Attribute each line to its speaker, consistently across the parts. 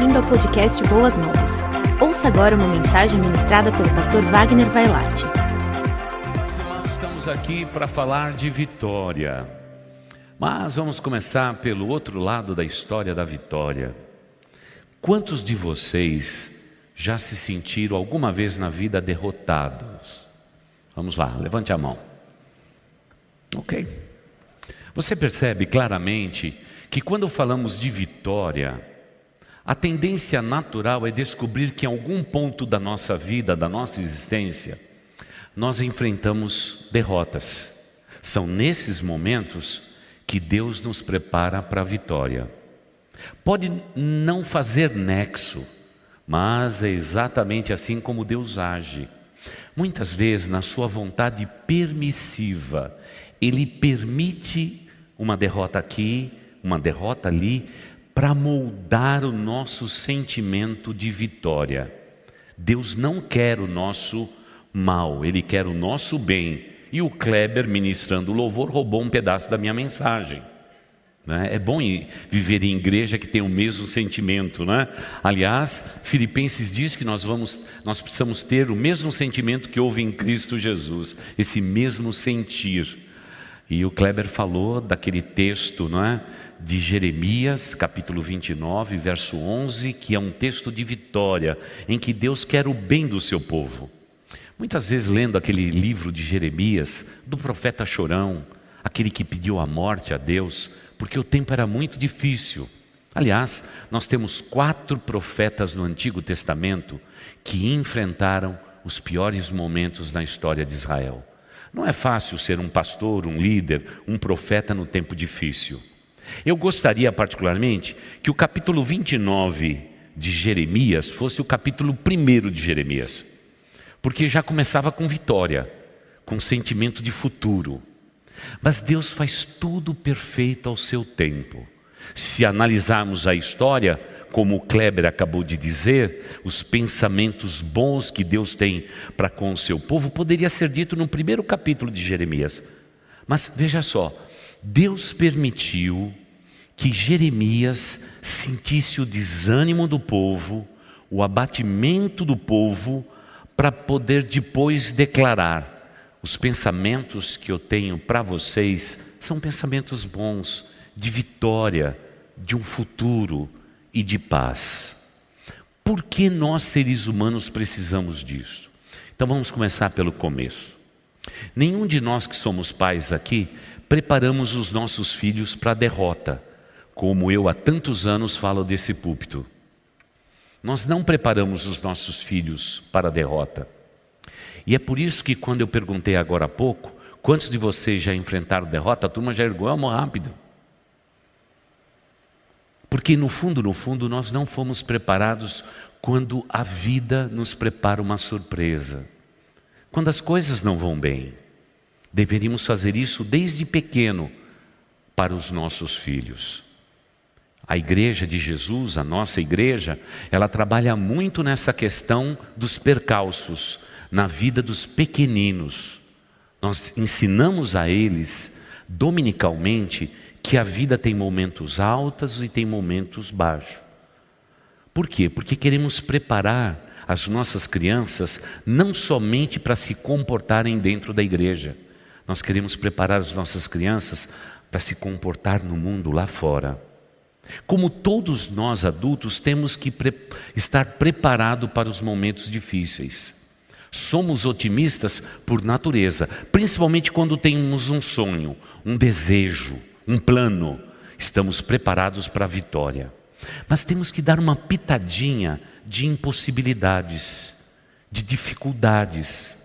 Speaker 1: bem-vindo ao podcast Boas Novas. Ouça agora uma mensagem ministrada pelo pastor Wagner Vailate.
Speaker 2: Estamos aqui para falar de vitória. Mas vamos começar pelo outro lado da história da vitória. Quantos de vocês já se sentiram alguma vez na vida derrotados? Vamos lá, levante a mão. Ok. Você percebe claramente que quando falamos de vitória, a tendência natural é descobrir que em algum ponto da nossa vida, da nossa existência, nós enfrentamos derrotas. São nesses momentos que Deus nos prepara para a vitória. Pode não fazer nexo, mas é exatamente assim como Deus age. Muitas vezes, na sua vontade permissiva, Ele permite uma derrota aqui, uma derrota ali, para moldar o nosso sentimento de vitória. Deus não quer o nosso mal, Ele quer o nosso bem. E o Kleber, ministrando louvor, roubou um pedaço da minha mensagem. Né? É bom viver em igreja que tem o mesmo sentimento, né? Aliás, Filipenses diz que nós vamos, nós precisamos ter o mesmo sentimento que houve em Cristo Jesus, esse mesmo sentir. E o Kleber falou daquele texto, não é? De Jeremias, capítulo 29, verso 11, que é um texto de vitória, em que Deus quer o bem do seu povo. Muitas vezes, lendo aquele livro de Jeremias, do profeta chorão, aquele que pediu a morte a Deus, porque o tempo era muito difícil. Aliás, nós temos quatro profetas no Antigo Testamento que enfrentaram os piores momentos na história de Israel. Não é fácil ser um pastor, um líder, um profeta no tempo difícil. Eu gostaria particularmente que o capítulo 29 de Jeremias fosse o capítulo 1 de Jeremias, porque já começava com vitória, com sentimento de futuro. Mas Deus faz tudo perfeito ao seu tempo. Se analisarmos a história, como o Kleber acabou de dizer, os pensamentos bons que Deus tem para com o seu povo, poderia ser dito no primeiro capítulo de Jeremias. Mas veja só, Deus permitiu que Jeremias sentisse o desânimo do povo, o abatimento do povo, para poder depois declarar: os pensamentos que eu tenho para vocês são pensamentos bons, de vitória, de um futuro e de paz. Por que nós seres humanos precisamos disso? Então vamos começar pelo começo. Nenhum de nós que somos pais aqui preparamos os nossos filhos para a derrota, como eu há tantos anos falo desse púlpito. Nós não preparamos os nossos filhos para a derrota. E é por isso que quando eu perguntei agora há pouco, quantos de vocês já enfrentaram derrota, a turma já ergou a mão rápido. Porque no fundo, no fundo, nós não fomos preparados quando a vida nos prepara uma surpresa. Quando as coisas não vão bem. Deveríamos fazer isso desde pequeno para os nossos filhos. A igreja de Jesus, a nossa igreja, ela trabalha muito nessa questão dos percalços, na vida dos pequeninos. Nós ensinamos a eles, dominicalmente, que a vida tem momentos altos e tem momentos baixos. Por quê? Porque queremos preparar as nossas crianças não somente para se comportarem dentro da igreja, nós queremos preparar as nossas crianças para se comportar no mundo lá fora. Como todos nós adultos temos que pre estar preparados para os momentos difíceis. Somos otimistas por natureza, principalmente quando temos um sonho, um desejo, um plano. Estamos preparados para a vitória. Mas temos que dar uma pitadinha de impossibilidades, de dificuldades,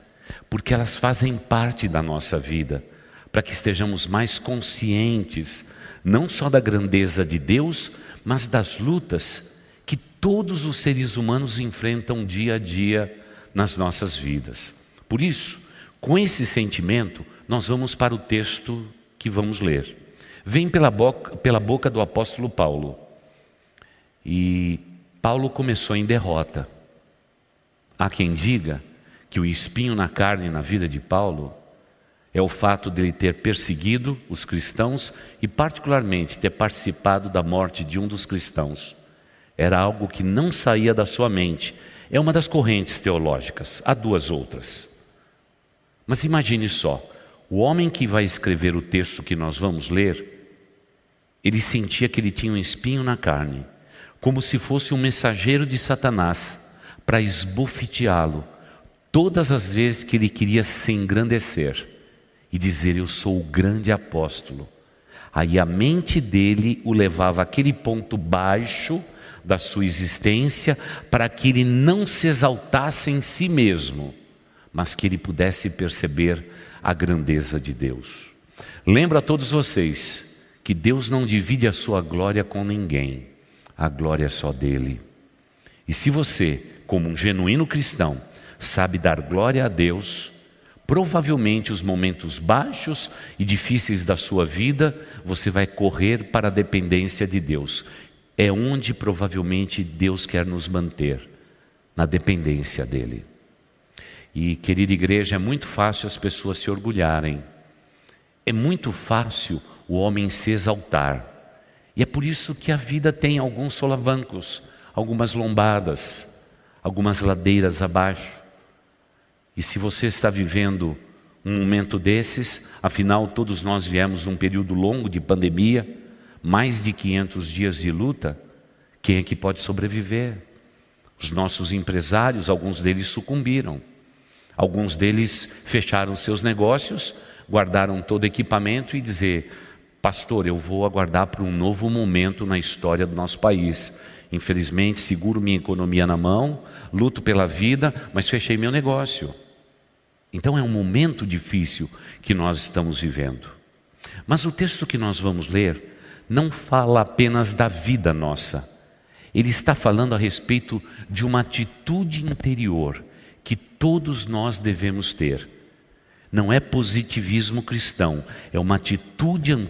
Speaker 2: porque elas fazem parte da nossa vida, para que estejamos mais conscientes, não só da grandeza de Deus, mas das lutas que todos os seres humanos enfrentam dia a dia nas nossas vidas. Por isso, com esse sentimento, nós vamos para o texto que vamos ler. Vem pela boca, pela boca do apóstolo Paulo. E Paulo começou em derrota. Há quem diga que o espinho na carne na vida de Paulo é o fato de ele ter perseguido os cristãos e, particularmente, ter participado da morte de um dos cristãos, Era algo que não saía da sua mente. É uma das correntes teológicas, há duas outras. Mas imagine só: o homem que vai escrever o texto que nós vamos ler, ele sentia que ele tinha um espinho na carne, como se fosse um mensageiro de Satanás para esbofeteá-lo todas as vezes que ele queria se engrandecer e dizer: Eu sou o grande apóstolo. Aí a mente dele o levava àquele ponto baixo da sua existência para que ele não se exaltasse em si mesmo, mas que ele pudesse perceber a grandeza de Deus. Lembro a todos vocês que Deus não divide a sua glória com ninguém, a glória é só dele. E se você, como um genuíno cristão, sabe dar glória a Deus, provavelmente os momentos baixos e difíceis da sua vida, você vai correr para a dependência de Deus é onde provavelmente Deus quer nos manter, na dependência dEle. E, querida igreja, é muito fácil as pessoas se orgulharem, é muito fácil o homem se exaltar, e é por isso que a vida tem alguns solavancos, algumas lombadas, algumas ladeiras abaixo. E se você está vivendo um momento desses, afinal, todos nós viemos num período longo de pandemia, mais de 500 dias de luta, quem é que pode sobreviver? Os nossos empresários, alguns deles sucumbiram. Alguns deles fecharam seus negócios, guardaram todo o equipamento e dizer: "Pastor, eu vou aguardar por um novo momento na história do nosso país. Infelizmente, seguro minha economia na mão, luto pela vida, mas fechei meu negócio." Então é um momento difícil que nós estamos vivendo. Mas o texto que nós vamos ler não fala apenas da vida nossa, ele está falando a respeito de uma atitude interior que todos nós devemos ter. Não é positivismo cristão, é uma atitude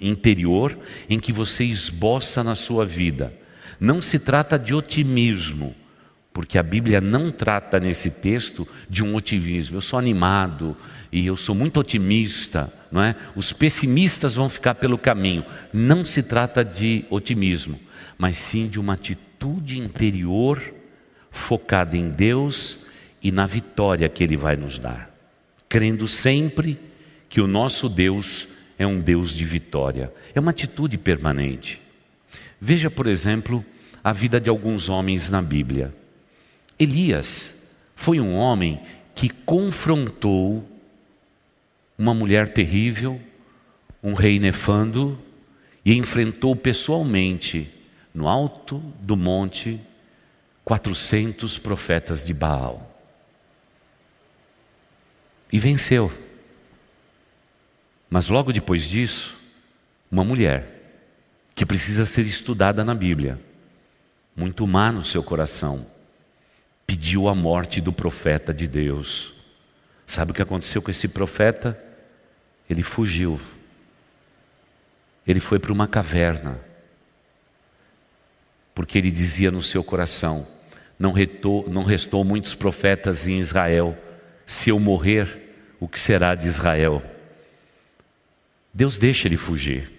Speaker 2: interior em que você esboça na sua vida. Não se trata de otimismo, porque a Bíblia não trata nesse texto de um otimismo. Eu sou animado e eu sou muito otimista, não é? Os pessimistas vão ficar pelo caminho. Não se trata de otimismo, mas sim de uma atitude interior focada em Deus e na vitória que ele vai nos dar. Crendo sempre que o nosso Deus é um Deus de vitória. É uma atitude permanente. Veja, por exemplo, a vida de alguns homens na Bíblia. Elias foi um homem que confrontou uma mulher terrível, um rei nefando, e enfrentou pessoalmente, no alto do monte, 400 profetas de Baal. E venceu. Mas logo depois disso, uma mulher, que precisa ser estudada na Bíblia, muito má no seu coração, pediu a morte do profeta de Deus. Sabe o que aconteceu com esse profeta? Ele fugiu. Ele foi para uma caverna. Porque ele dizia no seu coração: não, não restou muitos profetas em Israel. Se eu morrer, o que será de Israel? Deus deixa ele fugir.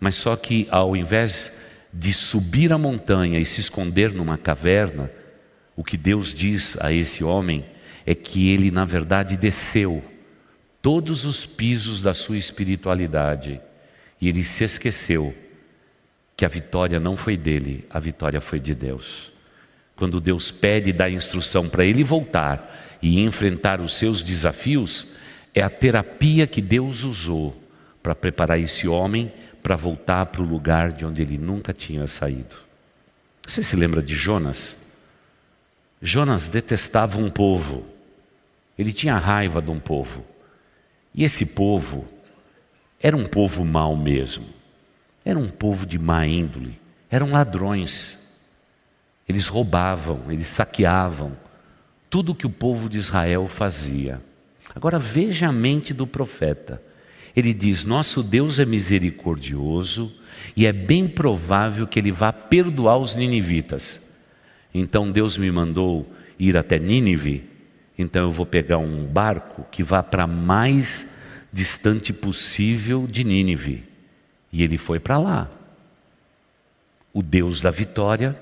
Speaker 2: Mas só que ao invés de subir a montanha e se esconder numa caverna, o que Deus diz a esse homem é que ele, na verdade, desceu todos os pisos da sua espiritualidade e ele se esqueceu que a vitória não foi dele, a vitória foi de Deus. Quando Deus pede e dá instrução para ele voltar e enfrentar os seus desafios, é a terapia que Deus usou para preparar esse homem para voltar para o lugar de onde ele nunca tinha saído. Você se lembra de Jonas? Jonas detestava um povo, ele tinha raiva de um povo. E esse povo era um povo mau mesmo, era um povo de má índole, eram ladrões. Eles roubavam, eles saqueavam tudo que o povo de Israel fazia. Agora veja a mente do profeta. Ele diz: Nosso Deus é misericordioso e é bem provável que ele vá perdoar os ninivitas. Então Deus me mandou ir até Nínive, então eu vou pegar um barco que vá para mais distante possível de Nínive. E ele foi para lá. o Deus da vitória,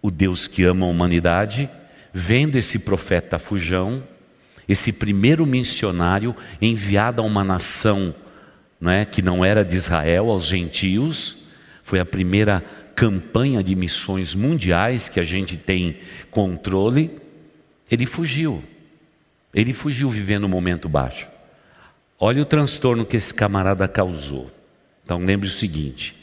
Speaker 2: o Deus que ama a humanidade, vendo esse profeta fujão, esse primeiro missionário enviado a uma nação não é, que não era de Israel, aos gentios, foi a primeira campanha de missões mundiais que a gente tem controle, ele fugiu. Ele fugiu vivendo um momento baixo. Olha o transtorno que esse camarada causou. Então lembre o seguinte: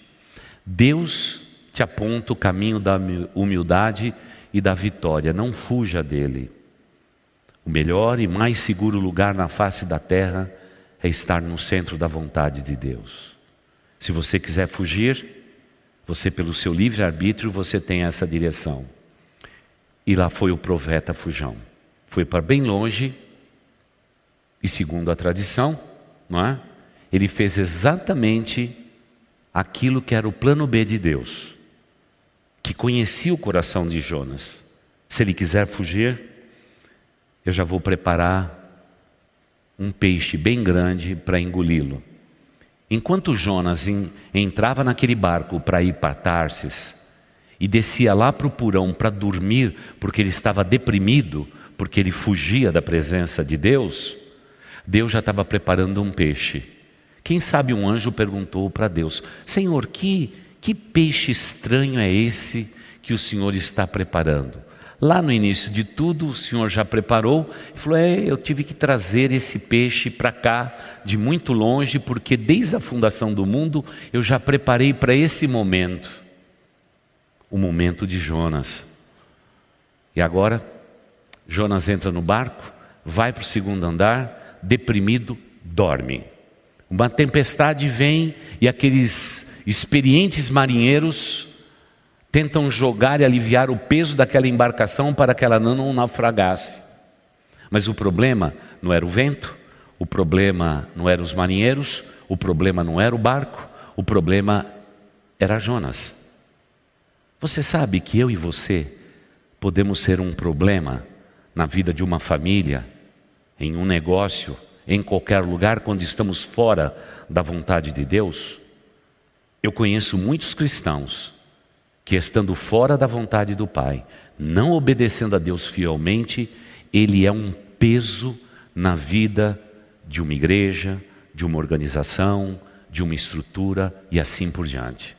Speaker 2: Deus te aponta o caminho da humildade e da vitória, não fuja dele. O melhor e mais seguro lugar na face da terra é estar no centro da vontade de Deus. Se você quiser fugir, você pelo seu livre arbítrio você tem essa direção. E lá foi o profeta Fujão. Foi para bem longe e segundo a tradição, não é? Ele fez exatamente aquilo que era o plano B de Deus, que conhecia o coração de Jonas. Se ele quiser fugir, eu já vou preparar um peixe bem grande para engoli-lo. Enquanto Jonas entrava naquele barco para ir para Tarsis e descia lá para o porão para dormir, porque ele estava deprimido, porque ele fugia da presença de Deus, Deus já estava preparando um peixe. Quem sabe um anjo perguntou para Deus: Senhor, que, que peixe estranho é esse que o Senhor está preparando? Lá no início de tudo, o Senhor já preparou e falou: É, eu tive que trazer esse peixe para cá, de muito longe, porque desde a fundação do mundo eu já preparei para esse momento o momento de Jonas. E agora, Jonas entra no barco, vai para o segundo andar, deprimido, dorme. Uma tempestade vem e aqueles experientes marinheiros tentam jogar e aliviar o peso daquela embarcação para que ela não naufragasse. Mas o problema não era o vento, o problema não eram os marinheiros, o problema não era o barco, o problema era Jonas. Você sabe que eu e você podemos ser um problema na vida de uma família, em um negócio, em qualquer lugar quando estamos fora da vontade de Deus? Eu conheço muitos cristãos que, estando fora da vontade do Pai, não obedecendo a Deus fielmente, ele é um peso na vida de uma igreja, de uma organização, de uma estrutura e assim por diante.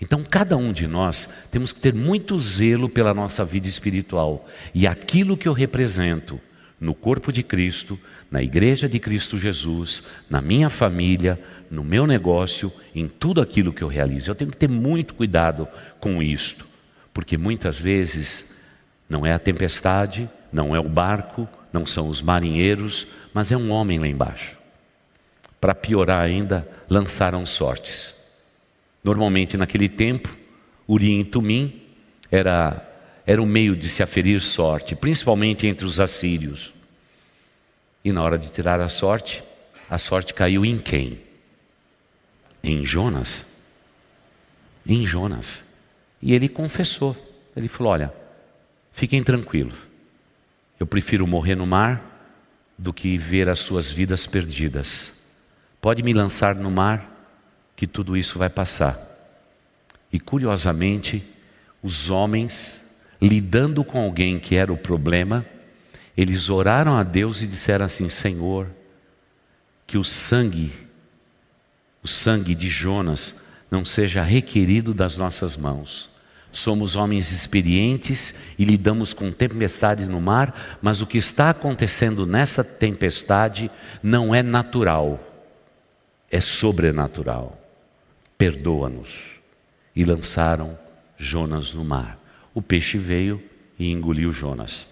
Speaker 2: Então, cada um de nós temos que ter muito zelo pela nossa vida espiritual e aquilo que eu represento no corpo de Cristo, na igreja de Cristo Jesus, na minha família, no meu negócio, em tudo aquilo que eu realizo. Eu tenho que ter muito cuidado com isto, porque muitas vezes não é a tempestade, não é o barco, não são os marinheiros, mas é um homem lá embaixo. Para piorar ainda, lançaram sortes. Normalmente naquele tempo, Urim e Tumim era era o meio de se aferir sorte, principalmente entre os assírios. E na hora de tirar a sorte, a sorte caiu em quem? Em Jonas. Em Jonas. E ele confessou. Ele falou: Olha, fiquem tranquilos. Eu prefiro morrer no mar do que ver as suas vidas perdidas. Pode me lançar no mar, que tudo isso vai passar. E curiosamente, os homens lidando com alguém que era o problema, eles oraram a Deus e disseram assim: Senhor, que o sangue, o sangue de Jonas, não seja requerido das nossas mãos. Somos homens experientes e lidamos com tempestade no mar, mas o que está acontecendo nessa tempestade não é natural, é sobrenatural. Perdoa-nos. E lançaram Jonas no mar. O peixe veio e engoliu Jonas.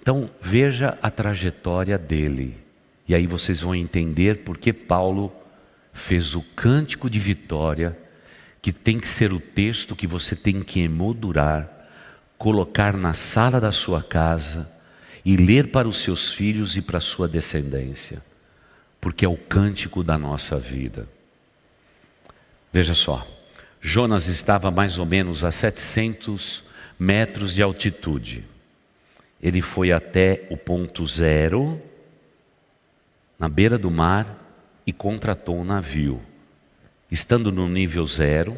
Speaker 2: Então veja a trajetória dele. E aí vocês vão entender por que Paulo fez o cântico de vitória, que tem que ser o texto que você tem que emoldurar, colocar na sala da sua casa e ler para os seus filhos e para a sua descendência, porque é o cântico da nossa vida. Veja só. Jonas estava mais ou menos a 700 metros de altitude. Ele foi até o ponto zero, na beira do mar, e contratou um navio. estando no nível zero,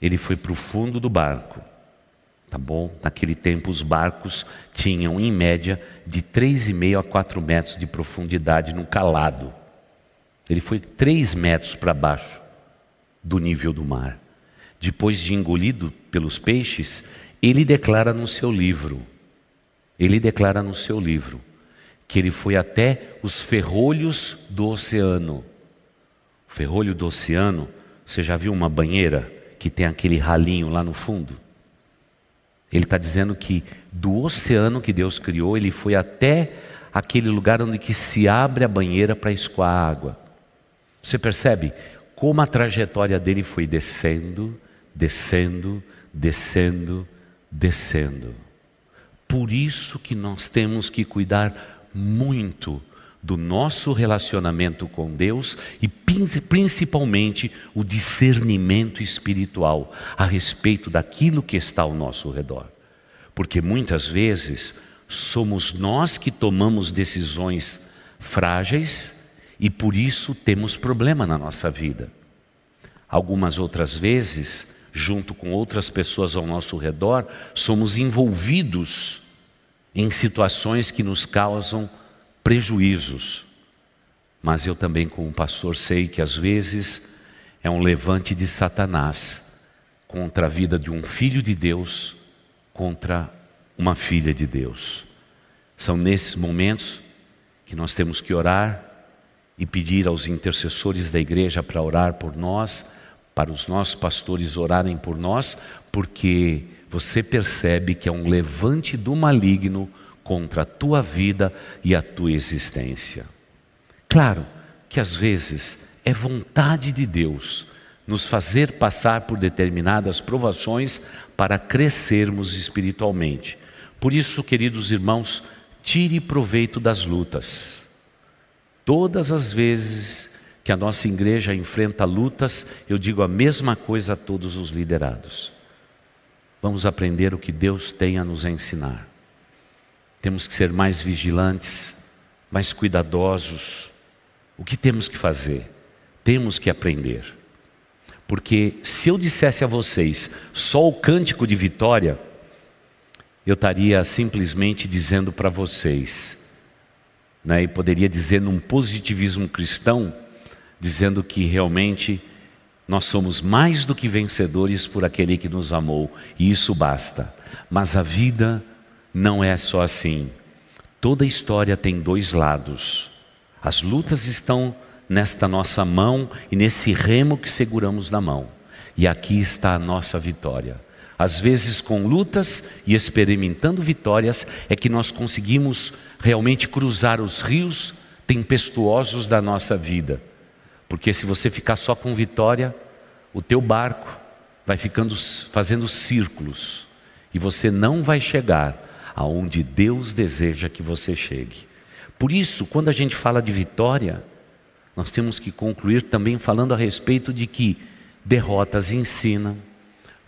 Speaker 2: ele foi para o fundo do barco. Tá bom? Naquele tempo os barcos tinham em média de 3,5 a 4 metros de profundidade no calado. Ele foi 3 metros para baixo do nível do mar. Depois de engolido pelos peixes, ele declara no seu livro, ele declara no seu livro que ele foi até os ferrolhos do oceano. O ferrolho do oceano, você já viu uma banheira que tem aquele ralinho lá no fundo? Ele está dizendo que do oceano que Deus criou, ele foi até aquele lugar onde que se abre a banheira para escoar a água. Você percebe como a trajetória dele foi descendo, descendo, descendo, descendo. Por isso que nós temos que cuidar muito do nosso relacionamento com Deus e principalmente o discernimento espiritual a respeito daquilo que está ao nosso redor. Porque muitas vezes somos nós que tomamos decisões frágeis e por isso temos problema na nossa vida. Algumas outras vezes junto com outras pessoas ao nosso redor, somos envolvidos em situações que nos causam prejuízos. Mas eu também, como pastor, sei que às vezes é um levante de Satanás contra a vida de um filho de Deus, contra uma filha de Deus. São nesses momentos que nós temos que orar e pedir aos intercessores da igreja para orar por nós para os nossos pastores orarem por nós, porque você percebe que é um levante do maligno contra a tua vida e a tua existência. Claro que às vezes é vontade de Deus nos fazer passar por determinadas provações para crescermos espiritualmente. Por isso, queridos irmãos, tire proveito das lutas. Todas as vezes que a nossa igreja enfrenta lutas, eu digo a mesma coisa a todos os liderados. Vamos aprender o que Deus tem a nos ensinar. Temos que ser mais vigilantes, mais cuidadosos. O que temos que fazer? Temos que aprender. Porque se eu dissesse a vocês só o cântico de vitória, eu estaria simplesmente dizendo para vocês, né, e poderia dizer num positivismo cristão, dizendo que realmente nós somos mais do que vencedores por aquele que nos amou, e isso basta. Mas a vida não é só assim. Toda história tem dois lados. As lutas estão nesta nossa mão e nesse remo que seguramos na mão. E aqui está a nossa vitória. Às vezes, com lutas e experimentando vitórias, é que nós conseguimos realmente cruzar os rios tempestuosos da nossa vida. Porque se você ficar só com vitória, o teu barco vai ficando fazendo círculos e você não vai chegar aonde Deus deseja que você chegue. Por isso, quando a gente fala de vitória, nós temos que concluir também falando a respeito de que derrotas ensinam,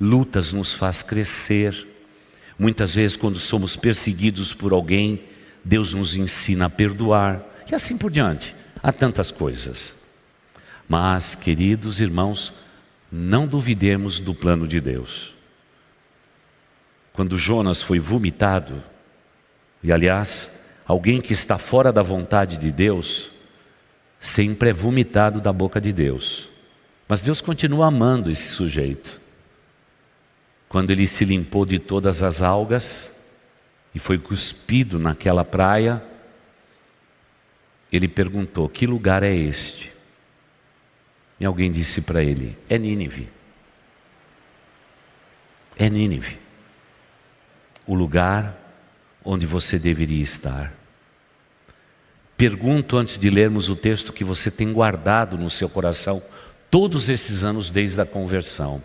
Speaker 2: lutas nos faz crescer. Muitas vezes quando somos perseguidos por alguém, Deus nos ensina a perdoar e assim por diante. Há tantas coisas. Mas, queridos irmãos, não duvidemos do plano de Deus. Quando Jonas foi vomitado, e aliás, alguém que está fora da vontade de Deus, sempre é vomitado da boca de Deus. Mas Deus continua amando esse sujeito. Quando ele se limpou de todas as algas e foi cuspido naquela praia, ele perguntou: Que lugar é este? E alguém disse para ele: É Nínive. É Nínive. O lugar onde você deveria estar. Pergunto antes de lermos o texto que você tem guardado no seu coração todos esses anos desde a conversão.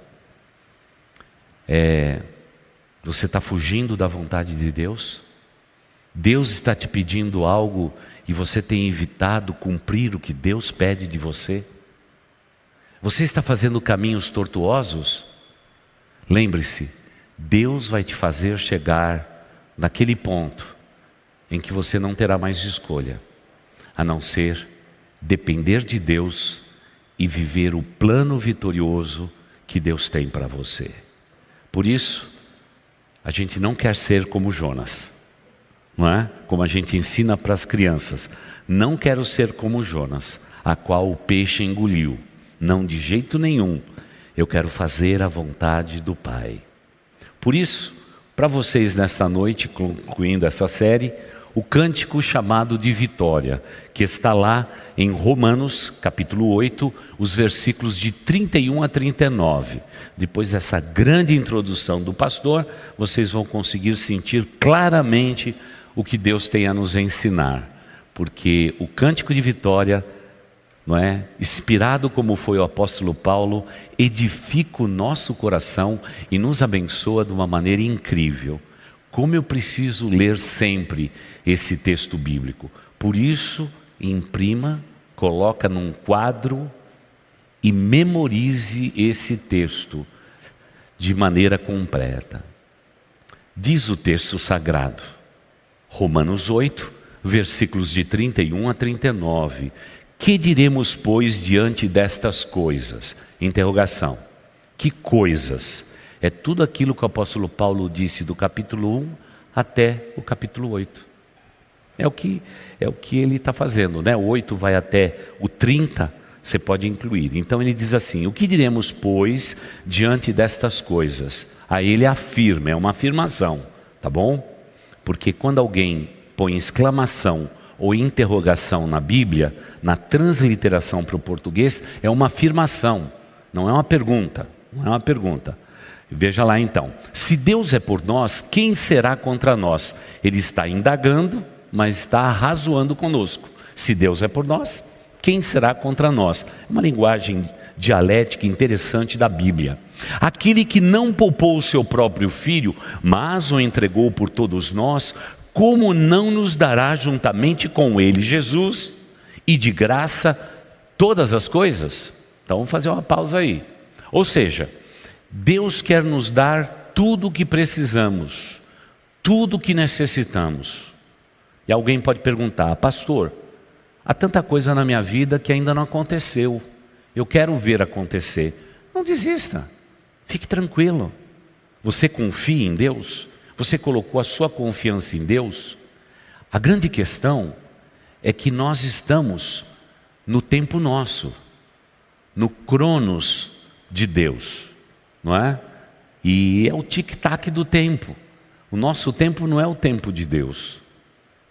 Speaker 2: É, você está fugindo da vontade de Deus? Deus está te pedindo algo e você tem evitado cumprir o que Deus pede de você? Você está fazendo caminhos tortuosos? Lembre-se, Deus vai te fazer chegar naquele ponto em que você não terá mais escolha, a não ser depender de Deus e viver o plano vitorioso que Deus tem para você. Por isso, a gente não quer ser como Jonas, não é? Como a gente ensina para as crianças. Não quero ser como Jonas, a qual o peixe engoliu. Não de jeito nenhum. Eu quero fazer a vontade do Pai. Por isso, para vocês nesta noite, concluindo essa série, o cântico chamado de vitória, que está lá em Romanos, capítulo 8, os versículos de 31 a 39. Depois dessa grande introdução do pastor, vocês vão conseguir sentir claramente o que Deus tem a nos ensinar, porque o cântico de vitória, não é? Inspirado como foi o apóstolo Paulo, edifica o nosso coração e nos abençoa de uma maneira incrível. Como eu preciso ler sempre esse texto bíblico. Por isso, imprima, coloca num quadro e memorize esse texto de maneira completa. Diz o texto sagrado, Romanos 8, versículos de 31 a 39. Que diremos, pois, diante destas coisas? Interrogação. Que coisas? É tudo aquilo que o apóstolo Paulo disse do capítulo 1 até o capítulo 8. É o que, é o que ele está fazendo, né? O 8 vai até o 30, você pode incluir. Então ele diz assim: O que diremos, pois, diante destas coisas? Aí ele afirma, é uma afirmação, tá bom? Porque quando alguém põe exclamação ou interrogação na Bíblia, na transliteração para o português, é uma afirmação, não é uma pergunta. Não é uma pergunta. Veja lá então: se Deus é por nós, quem será contra nós? Ele está indagando, mas está arrazoando conosco. Se Deus é por nós, quem será contra nós? É uma linguagem dialética interessante da Bíblia. Aquele que não poupou o seu próprio filho, mas o entregou por todos nós, como não nos dará juntamente com ele Jesus e de graça todas as coisas? Então vamos fazer uma pausa aí. Ou seja, Deus quer nos dar tudo o que precisamos, tudo o que necessitamos. E alguém pode perguntar, pastor, há tanta coisa na minha vida que ainda não aconteceu. Eu quero ver acontecer. Não desista, fique tranquilo. Você confia em Deus? Você colocou a sua confiança em Deus? A grande questão é que nós estamos no tempo nosso, no cronos de Deus não é? E é o tic-tac do tempo. O nosso tempo não é o tempo de Deus.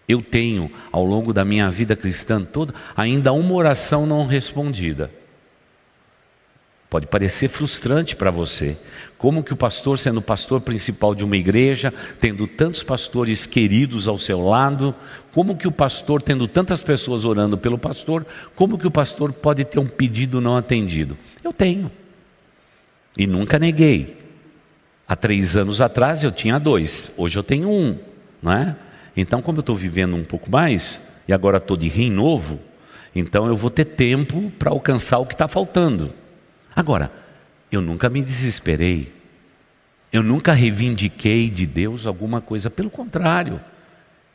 Speaker 2: Eu tenho, ao longo da minha vida cristã toda, ainda uma oração não respondida. Pode parecer frustrante para você. Como que o pastor, sendo pastor principal de uma igreja, tendo tantos pastores queridos ao seu lado, como que o pastor, tendo tantas pessoas orando pelo pastor, como que o pastor pode ter um pedido não atendido? Eu tenho. E nunca neguei. Há três anos atrás eu tinha dois, hoje eu tenho um, não é? Então, como eu estou vivendo um pouco mais, e agora estou de rim novo, então eu vou ter tempo para alcançar o que está faltando. Agora, eu nunca me desesperei, eu nunca reivindiquei de Deus alguma coisa, pelo contrário,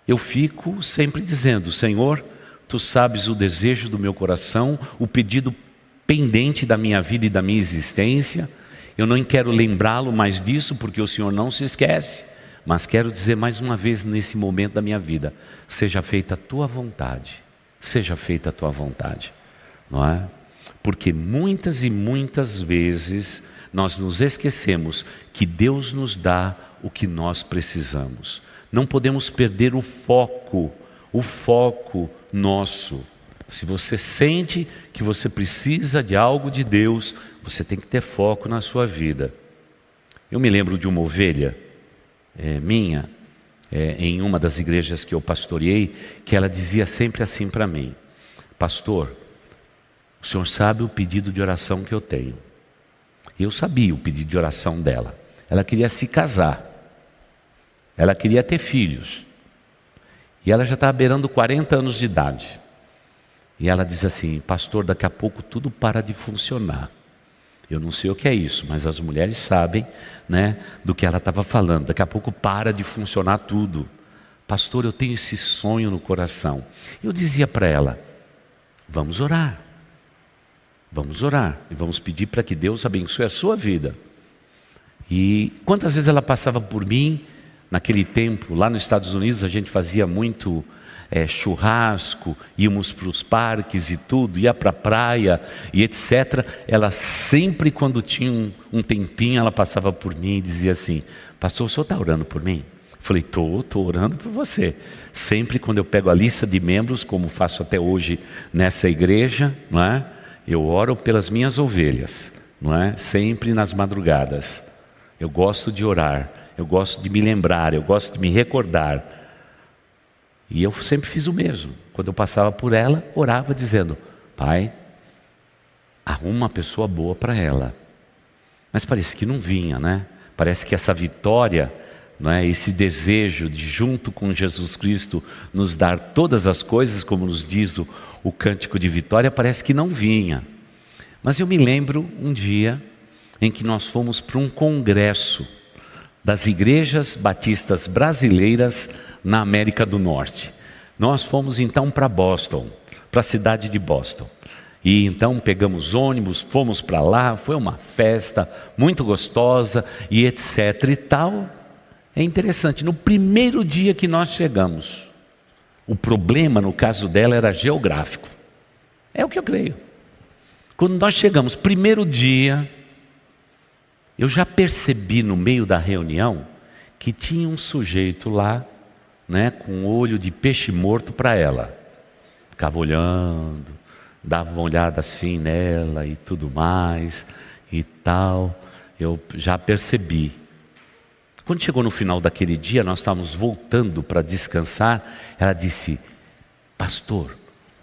Speaker 2: eu fico sempre dizendo: Senhor, tu sabes o desejo do meu coração, o pedido pendente da minha vida e da minha existência eu não quero lembrá-lo mais disso, porque o Senhor não se esquece. Mas quero dizer mais uma vez nesse momento da minha vida: seja feita a tua vontade, seja feita a tua vontade, não é? Porque muitas e muitas vezes nós nos esquecemos que Deus nos dá o que nós precisamos. Não podemos perder o foco, o foco nosso. Se você sente que você precisa de algo de Deus, você tem que ter foco na sua vida. Eu me lembro de uma ovelha é, minha, é, em uma das igrejas que eu pastoreei, que ela dizia sempre assim para mim: Pastor, o senhor sabe o pedido de oração que eu tenho. Eu sabia o pedido de oração dela. Ela queria se casar, ela queria ter filhos, e ela já estava beirando 40 anos de idade. E ela diz assim: Pastor, daqui a pouco tudo para de funcionar. Eu não sei o que é isso, mas as mulheres sabem, né, do que ela estava falando. Daqui a pouco para de funcionar tudo. Pastor, eu tenho esse sonho no coração. Eu dizia para ela: Vamos orar. Vamos orar e vamos pedir para que Deus abençoe a sua vida. E quantas vezes ela passava por mim, naquele tempo, lá nos Estados Unidos, a gente fazia muito é, churrasco, íamos para os parques e tudo, ia para a praia e etc. Ela sempre, quando tinha um, um tempinho, ela passava por mim e dizia assim: Pastor, o senhor está orando por mim? Falei, estou, estou orando por você. Sempre quando eu pego a lista de membros, como faço até hoje nessa igreja, não é? Eu oro pelas minhas ovelhas, não é? Sempre nas madrugadas. Eu gosto de orar, eu gosto de me lembrar, eu gosto de me recordar. E eu sempre fiz o mesmo. Quando eu passava por ela, orava dizendo: Pai, arruma uma pessoa boa para ela. Mas parece que não vinha, né? Parece que essa vitória, não é? esse desejo de, junto com Jesus Cristo, nos dar todas as coisas, como nos diz o, o cântico de vitória, parece que não vinha. Mas eu me lembro um dia em que nós fomos para um congresso das igrejas batistas brasileiras na América do Norte. Nós fomos então para Boston, para a cidade de Boston. E então pegamos ônibus, fomos para lá, foi uma festa muito gostosa e etc e tal. É interessante, no primeiro dia que nós chegamos, o problema, no caso dela, era geográfico. É o que eu creio. Quando nós chegamos, primeiro dia, eu já percebi no meio da reunião que tinha um sujeito lá, né, com olho de peixe morto para ela. Ficava olhando, dava uma olhada assim nela e tudo mais e tal. Eu já percebi. Quando chegou no final daquele dia, nós estávamos voltando para descansar. Ela disse: Pastor,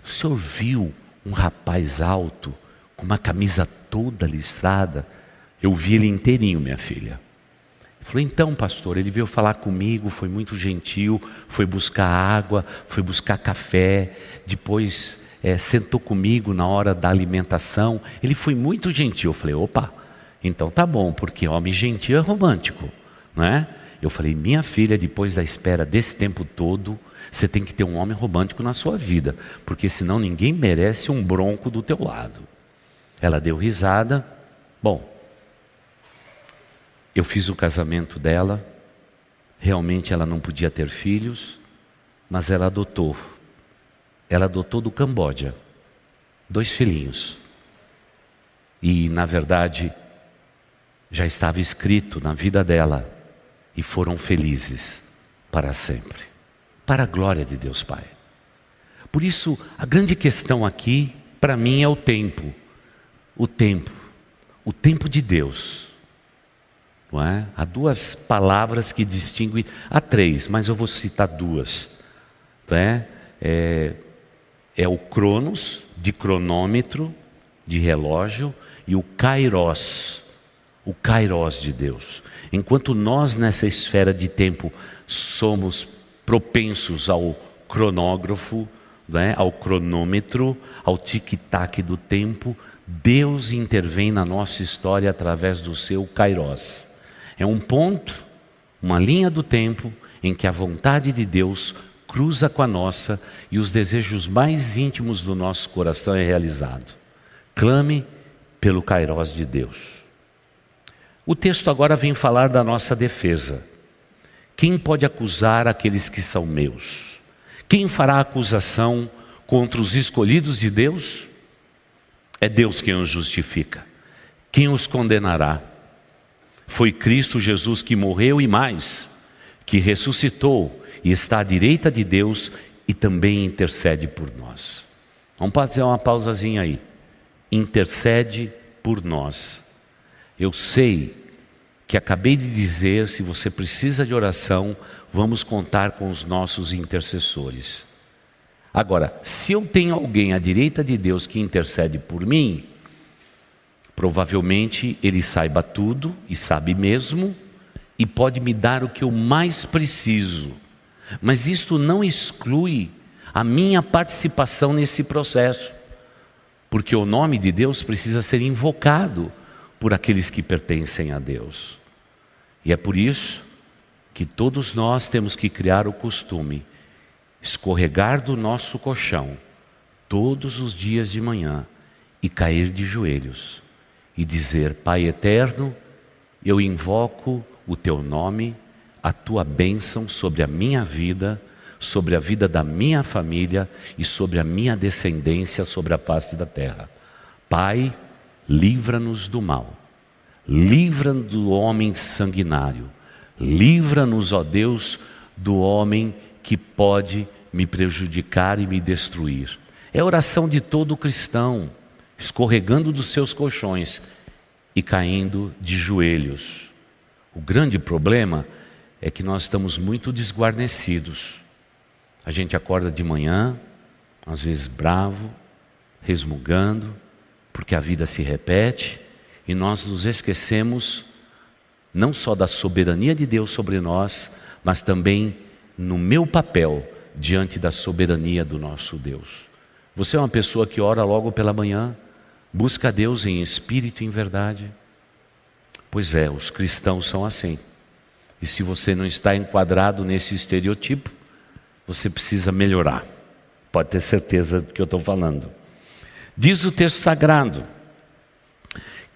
Speaker 2: o senhor viu um rapaz alto, com uma camisa toda listrada? Eu vi ele inteirinho, minha filha. Ele falou: Então, pastor, ele veio falar comigo, foi muito gentil, foi buscar água, foi buscar café, depois é, sentou comigo na hora da alimentação. Ele foi muito gentil. Eu falei: Opa, então tá bom, porque homem gentil é romântico não é? Eu falei, minha filha, depois da espera desse tempo todo, você tem que ter um homem romântico na sua vida, porque senão ninguém merece um bronco do teu lado. Ela deu risada. Bom, eu fiz o casamento dela. Realmente ela não podia ter filhos, mas ela adotou. Ela adotou do Camboja dois filhinhos. E, na verdade, já estava escrito na vida dela e foram felizes para sempre, para a glória de Deus Pai. Por isso, a grande questão aqui, para mim, é o tempo. O tempo. O tempo de Deus. Não é? Há duas palavras que distinguem, há três, mas eu vou citar duas. Não é? É, é o cronos, de cronômetro, de relógio, e o kairos, o kairos de Deus. Enquanto nós nessa esfera de tempo somos propensos ao cronógrafo, né, ao cronômetro, ao tic-tac do tempo, Deus intervém na nossa história através do seu kairos. É um ponto, uma linha do tempo em que a vontade de Deus cruza com a nossa e os desejos mais íntimos do nosso coração é realizado. Clame pelo kairos de Deus. O texto agora vem falar da nossa defesa. Quem pode acusar aqueles que são meus? Quem fará acusação contra os escolhidos de Deus? É Deus quem os justifica. Quem os condenará? Foi Cristo Jesus que morreu e mais, que ressuscitou e está à direita de Deus e também intercede por nós. Vamos fazer uma pausazinha aí. Intercede por nós. Eu sei que acabei de dizer, se você precisa de oração, vamos contar com os nossos intercessores. Agora, se eu tenho alguém à direita de Deus que intercede por mim, provavelmente ele saiba tudo e sabe mesmo e pode me dar o que eu mais preciso. Mas isto não exclui a minha participação nesse processo, porque o nome de Deus precisa ser invocado por aqueles que pertencem a Deus. E é por isso que todos nós temos que criar o costume, escorregar do nosso colchão todos os dias de manhã e cair de joelhos e dizer: Pai eterno, eu invoco o teu nome, a tua bênção sobre a minha vida, sobre a vida da minha família e sobre a minha descendência sobre a face da terra. Pai, livra-nos do mal, livra-nos do homem sanguinário, livra-nos, ó Deus, do homem que pode me prejudicar e me destruir. É a oração de todo cristão, escorregando dos seus colchões e caindo de joelhos. O grande problema é que nós estamos muito desguarnecidos. A gente acorda de manhã, às vezes bravo, resmungando, porque a vida se repete e nós nos esquecemos não só da soberania de Deus sobre nós, mas também no meu papel diante da soberania do nosso Deus. Você é uma pessoa que ora logo pela manhã, busca Deus em espírito e em verdade. Pois é, os cristãos são assim. E se você não está enquadrado nesse estereotipo, você precisa melhorar. Pode ter certeza do que eu estou falando. Diz o texto sagrado: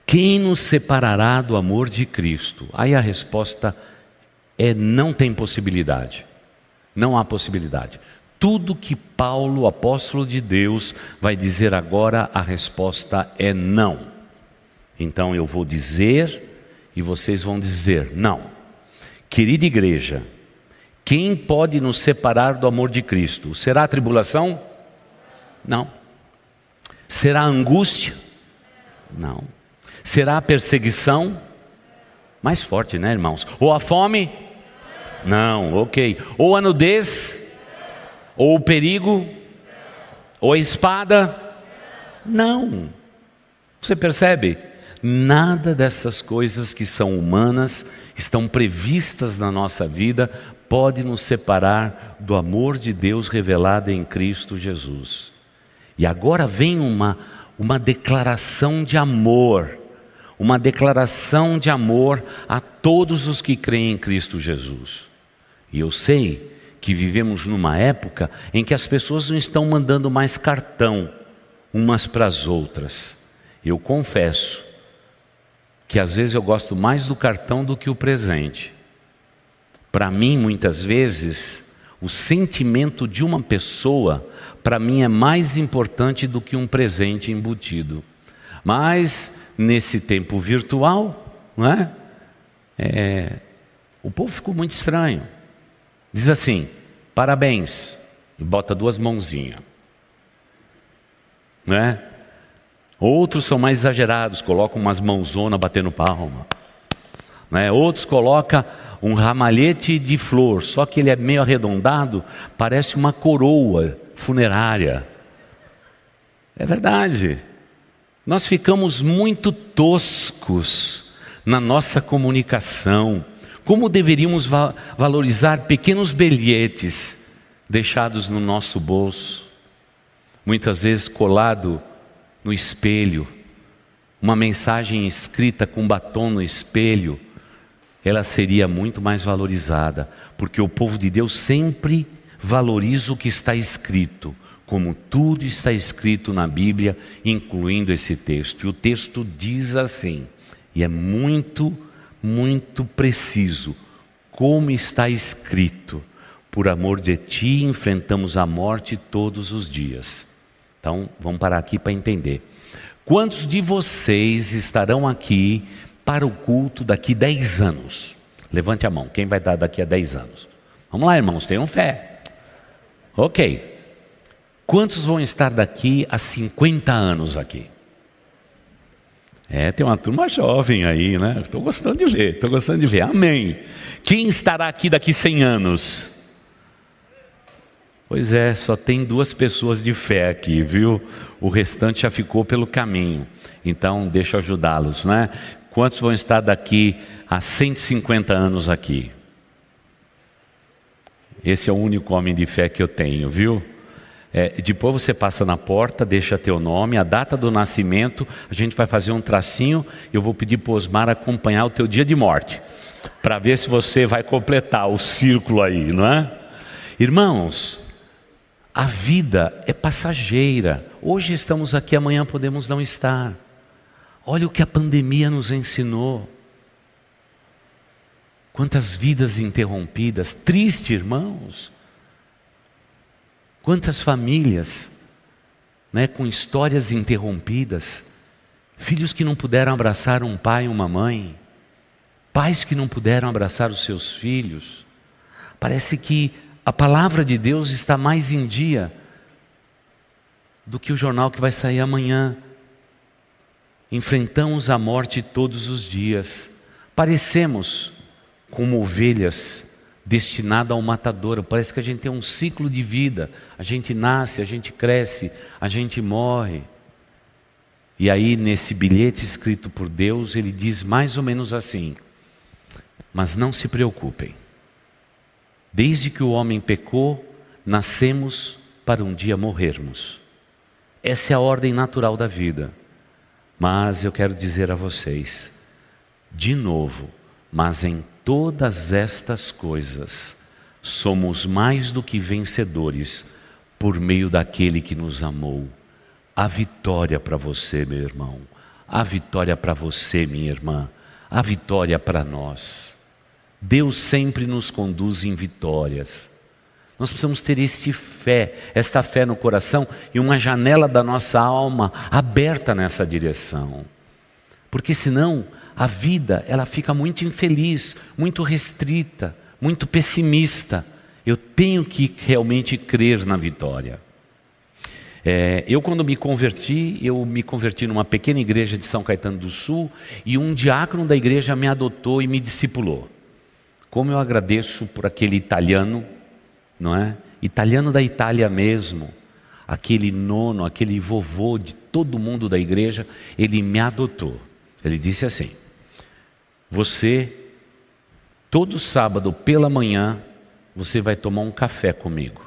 Speaker 2: Quem nos separará do amor de Cristo? Aí a resposta é: não tem possibilidade. Não há possibilidade. Tudo que Paulo, apóstolo de Deus, vai dizer agora, a resposta é não. Então eu vou dizer e vocês vão dizer não. Querida igreja, quem pode nos separar do amor de Cristo? Será a tribulação? Não. Será a angústia? Não. Será a perseguição? Mais forte, né, irmãos? Ou a fome? Não, ok. Ou a nudez? Ou o perigo? Ou a espada? Não. Você percebe? Nada dessas coisas que são humanas, estão previstas na nossa vida, pode nos separar do amor de Deus revelado em Cristo Jesus. E agora vem uma, uma declaração de amor, uma declaração de amor a todos os que creem em Cristo Jesus. E eu sei que vivemos numa época em que as pessoas não estão mandando mais cartão umas para as outras. Eu confesso que às vezes eu gosto mais do cartão do que o presente. Para mim, muitas vezes, o sentimento de uma pessoa, para mim, é mais importante do que um presente embutido. Mas, nesse tempo virtual, não é? é o povo ficou muito estranho. Diz assim: parabéns, e bota duas mãozinhas. Né? Outros são mais exagerados, colocam umas mãozonas batendo palma. Né? Outros colocam um ramalhete de flor, só que ele é meio arredondado, parece uma coroa funerária. É verdade. Nós ficamos muito toscos na nossa comunicação. Como deveríamos va valorizar pequenos bilhetes deixados no nosso bolso, muitas vezes colado no espelho, uma mensagem escrita com batom no espelho, ela seria muito mais valorizada, porque o povo de Deus sempre valoriza o que está escrito, como tudo está escrito na Bíblia, incluindo esse texto. E o texto diz assim, e é muito muito preciso, como está escrito: por amor de ti enfrentamos a morte todos os dias. Então, vamos parar aqui para entender. Quantos de vocês estarão aqui para o culto daqui 10 anos? Levante a mão, quem vai dar daqui a 10 anos? Vamos lá, irmãos, tenham fé. Ok. Quantos vão estar daqui a 50 anos aqui? É, tem uma turma jovem aí, né? Estou gostando de ver, estou gostando de ver. Amém. Quem estará aqui daqui 100 anos? Pois é, só tem duas pessoas de fé aqui, viu? O restante já ficou pelo caminho. Então, deixa eu ajudá-los, né? Quantos vão estar daqui a 150 anos aqui? Esse é o único homem de fé que eu tenho, viu? É, depois você passa na porta, deixa teu nome, a data do nascimento, a gente vai fazer um tracinho, eu vou pedir para Osmar acompanhar o teu dia de morte, para ver se você vai completar o círculo aí, não é? Irmãos, a vida é passageira. Hoje estamos aqui, amanhã podemos não estar. Olha o que a pandemia nos ensinou. Quantas vidas interrompidas, triste, irmãos. Quantas famílias, né, com histórias interrompidas, filhos que não puderam abraçar um pai e uma mãe, pais que não puderam abraçar os seus filhos. Parece que a palavra de Deus está mais em dia do que o jornal que vai sair amanhã. Enfrentamos a morte todos os dias. Parecemos como ovelhas destinadas ao matadouro. Parece que a gente tem um ciclo de vida. A gente nasce, a gente cresce, a gente morre. E aí, nesse bilhete escrito por Deus, ele diz mais ou menos assim: Mas não se preocupem. Desde que o homem pecou, nascemos para um dia morrermos. Essa é a ordem natural da vida. Mas eu quero dizer a vocês, de novo, mas em todas estas coisas somos mais do que vencedores por meio daquele que nos amou. A vitória para você, meu irmão. A vitória para você, minha irmã. A vitória para nós. Deus sempre nos conduz em vitórias. Nós precisamos ter este fé, esta fé no coração e uma janela da nossa alma aberta nessa direção. Porque senão a vida ela fica muito infeliz, muito restrita, muito pessimista. Eu tenho que realmente crer na vitória. É, eu, quando me converti, eu me converti numa pequena igreja de São Caetano do Sul e um diácono da igreja me adotou e me discipulou. Como eu agradeço por aquele italiano, não é? Italiano da Itália mesmo, aquele nono, aquele vovô de todo mundo da igreja, ele me adotou. Ele disse assim: Você, todo sábado pela manhã, você vai tomar um café comigo.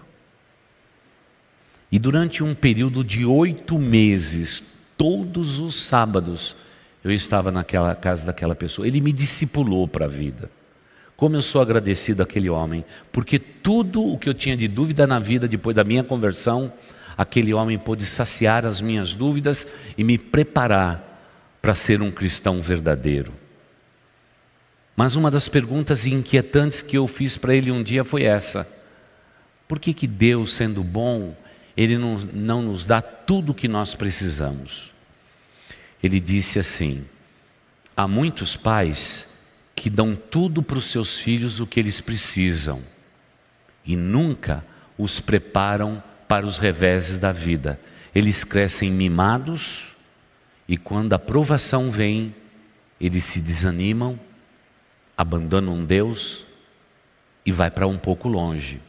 Speaker 2: E durante um período de oito meses, todos os sábados, eu estava naquela casa daquela pessoa. Ele me discipulou para a vida. Como eu sou agradecido àquele homem, porque tudo o que eu tinha de dúvida na vida depois da minha conversão, aquele homem pôde saciar as minhas dúvidas e me preparar para ser um cristão verdadeiro. Mas uma das perguntas inquietantes que eu fiz para ele um dia foi essa: por que, que Deus, sendo bom, Ele não, não nos dá tudo o que nós precisamos? Ele disse assim: há muitos pais que dão tudo para os seus filhos o que eles precisam e nunca os preparam para os reveses da vida. Eles crescem mimados e quando a provação vem, eles se desanimam, abandonam Deus e vai para um pouco longe.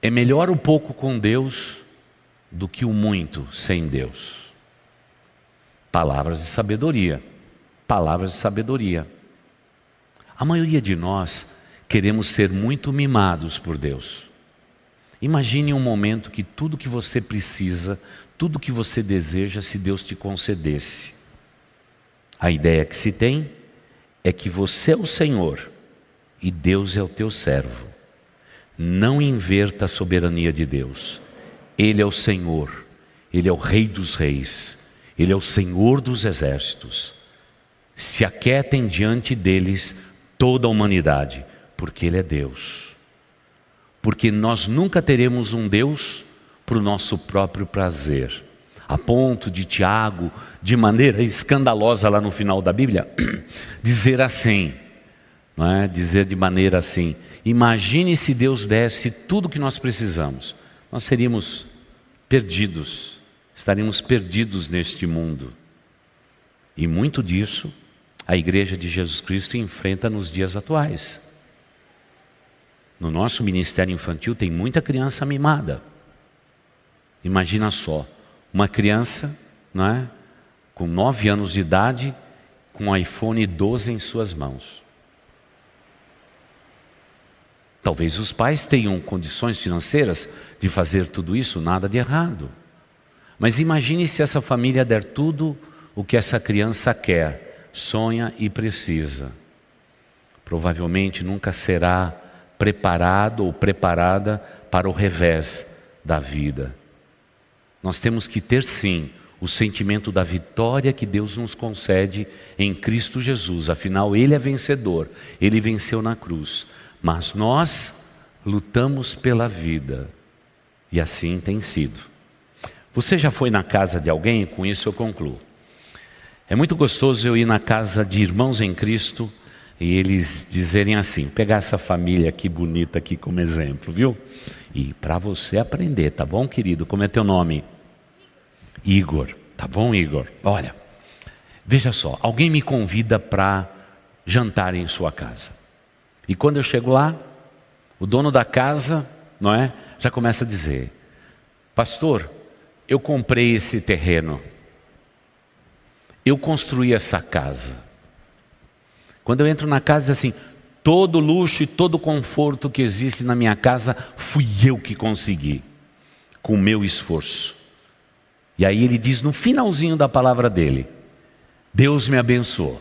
Speaker 2: É melhor o pouco com Deus do que o muito sem Deus. Palavras de sabedoria. Palavras de sabedoria. A maioria de nós queremos ser muito mimados por Deus. Imagine um momento que tudo que você precisa, tudo que você deseja, se Deus te concedesse. A ideia que se tem é que você é o Senhor e Deus é o teu servo. Não inverta a soberania de Deus. Ele é o Senhor, Ele é o Rei dos Reis, Ele é o Senhor dos exércitos. Se aquietem diante deles toda a humanidade, porque Ele é Deus. Porque nós nunca teremos um Deus para o nosso próprio prazer. A ponto de Tiago, de maneira escandalosa lá no final da Bíblia, dizer assim, não é? dizer de maneira assim: imagine se Deus desse tudo que nós precisamos, nós seríamos perdidos, estaríamos perdidos neste mundo. E muito disso a Igreja de Jesus Cristo enfrenta nos dias atuais. No nosso ministério infantil tem muita criança mimada. Imagina só, uma criança, não é, com nove anos de idade, com um iPhone 12 em suas mãos. Talvez os pais tenham condições financeiras de fazer tudo isso, nada de errado. Mas imagine se essa família der tudo o que essa criança quer sonha e precisa. Provavelmente nunca será preparado ou preparada para o revés da vida. Nós temos que ter sim o sentimento da vitória que Deus nos concede em Cristo Jesus. Afinal, Ele é vencedor, Ele venceu na cruz. Mas nós lutamos pela vida, e assim tem sido. Você já foi na casa de alguém? Com isso eu concluo. É muito gostoso eu ir na casa de irmãos em Cristo e eles dizerem assim: pegar essa família aqui bonita aqui como exemplo, viu? E para você aprender, tá bom, querido? Como é teu nome? Igor. Tá bom, Igor? Olha, veja só, alguém me convida para jantar em sua casa. E quando eu chego lá, o dono da casa, não é? Já começa a dizer: Pastor, eu comprei esse terreno. Eu construí essa casa. Quando eu entro na casa, assim, todo luxo e todo conforto que existe na minha casa, fui eu que consegui, com o meu esforço. E aí ele diz no finalzinho da palavra dele: Deus me abençoou.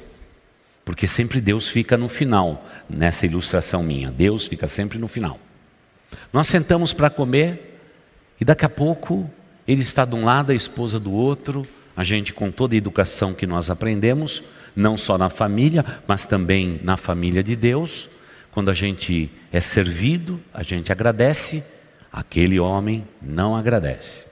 Speaker 2: Porque sempre Deus fica no final, nessa ilustração minha. Deus fica sempre no final. Nós sentamos para comer e daqui a pouco ele está de um lado, a esposa do outro, a gente com toda a educação que nós aprendemos, não só na família, mas também na família de Deus. Quando a gente é servido, a gente agradece, aquele homem não agradece.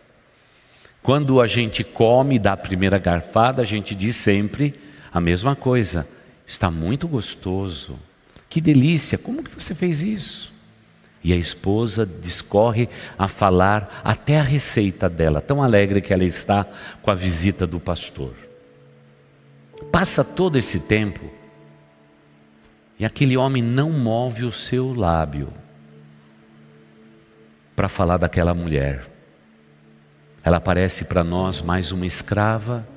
Speaker 2: Quando a gente come, dá a primeira garfada, a gente diz sempre a mesma coisa. Está muito gostoso. Que delícia, como que você fez isso? E a esposa discorre a falar até a receita dela, tão alegre que ela está com a visita do pastor. Passa todo esse tempo e aquele homem não move o seu lábio para falar daquela mulher. Ela parece para nós mais uma escrava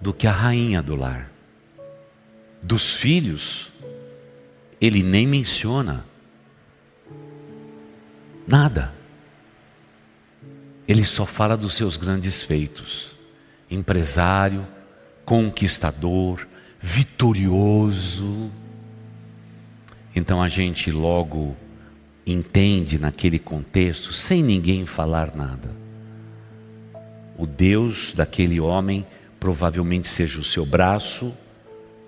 Speaker 2: do que a rainha do lar. Dos filhos, ele nem menciona nada. Ele só fala dos seus grandes feitos: empresário, conquistador, vitorioso. Então a gente logo entende naquele contexto, sem ninguém falar nada o Deus daquele homem provavelmente seja o seu braço,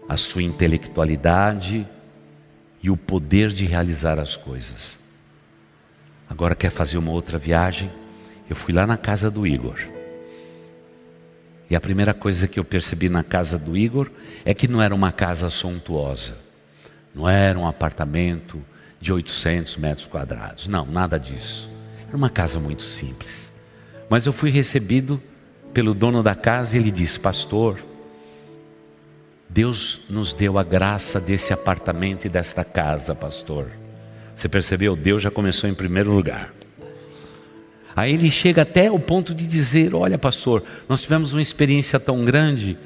Speaker 2: a sua intelectualidade e o poder de realizar as coisas. Agora quer fazer uma outra viagem? Eu fui lá na casa do Igor. E a primeira coisa que eu percebi na casa do Igor é que não era uma casa suntuosa. Não era um apartamento de 800 metros quadrados. Não, nada disso. Era uma casa muito simples. Mas eu fui recebido pelo dono da casa e ele disse: Pastor, Deus nos deu a graça desse apartamento e desta casa, pastor. Você percebeu? Deus já começou em primeiro lugar. Aí ele chega até o ponto de dizer: Olha, pastor, nós tivemos uma experiência tão grande,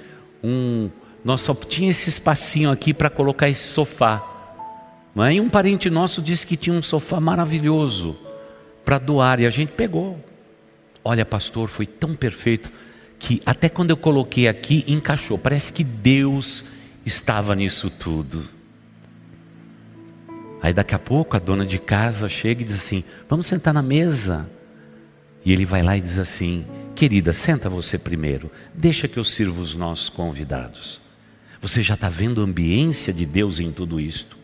Speaker 2: um, nós só tinha esse espacinho aqui para colocar esse sofá. E um parente nosso disse que tinha um sofá maravilhoso para doar e a gente pegou. Olha, pastor, foi tão perfeito que até quando eu coloquei aqui, encaixou. Parece que Deus estava nisso tudo. Aí daqui a pouco a dona de casa chega e diz assim: Vamos sentar na mesa. E ele vai lá e diz assim: Querida, senta você primeiro, deixa que eu sirva os nossos convidados. Você já está vendo a ambiência de Deus em tudo isto?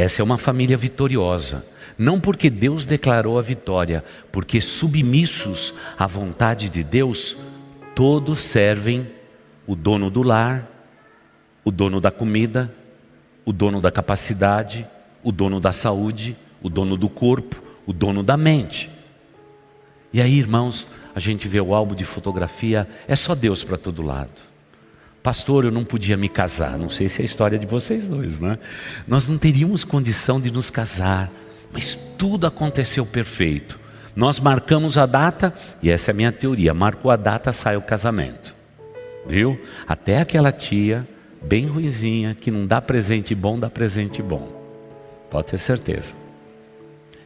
Speaker 2: Essa é uma família vitoriosa. Não porque Deus declarou a vitória, porque submissos à vontade de Deus, todos servem o dono do lar, o dono da comida, o dono da capacidade, o dono da saúde, o dono do corpo, o dono da mente. E aí, irmãos, a gente vê o álbum de fotografia, é só Deus para todo lado. Pastor, eu não podia me casar. Não sei se é a história de vocês dois, né? Nós não teríamos condição de nos casar. Mas tudo aconteceu perfeito. Nós marcamos a data, e essa é a minha teoria: marcou a data, sai o casamento. Viu? Até aquela tia, bem ruizinha, que não dá presente bom, dá presente bom. Pode ter certeza.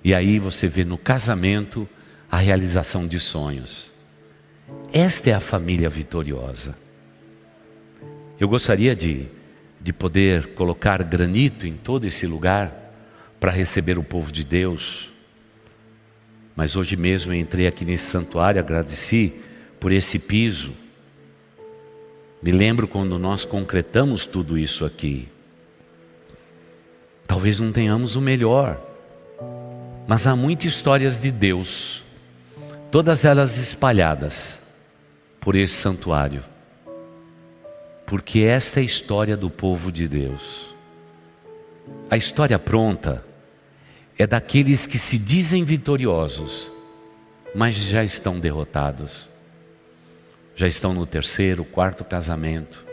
Speaker 2: E aí você vê no casamento a realização de sonhos. Esta é a família vitoriosa. Eu gostaria de, de poder colocar granito em todo esse lugar para receber o povo de Deus. Mas hoje mesmo eu entrei aqui nesse santuário, agradeci por esse piso. Me lembro quando nós concretamos tudo isso aqui. Talvez não tenhamos o melhor, mas há muitas histórias de Deus, todas elas espalhadas por esse santuário, porque esta é a história do povo de Deus. A história pronta é daqueles que se dizem vitoriosos, mas já estão derrotados, já estão no terceiro, quarto casamento,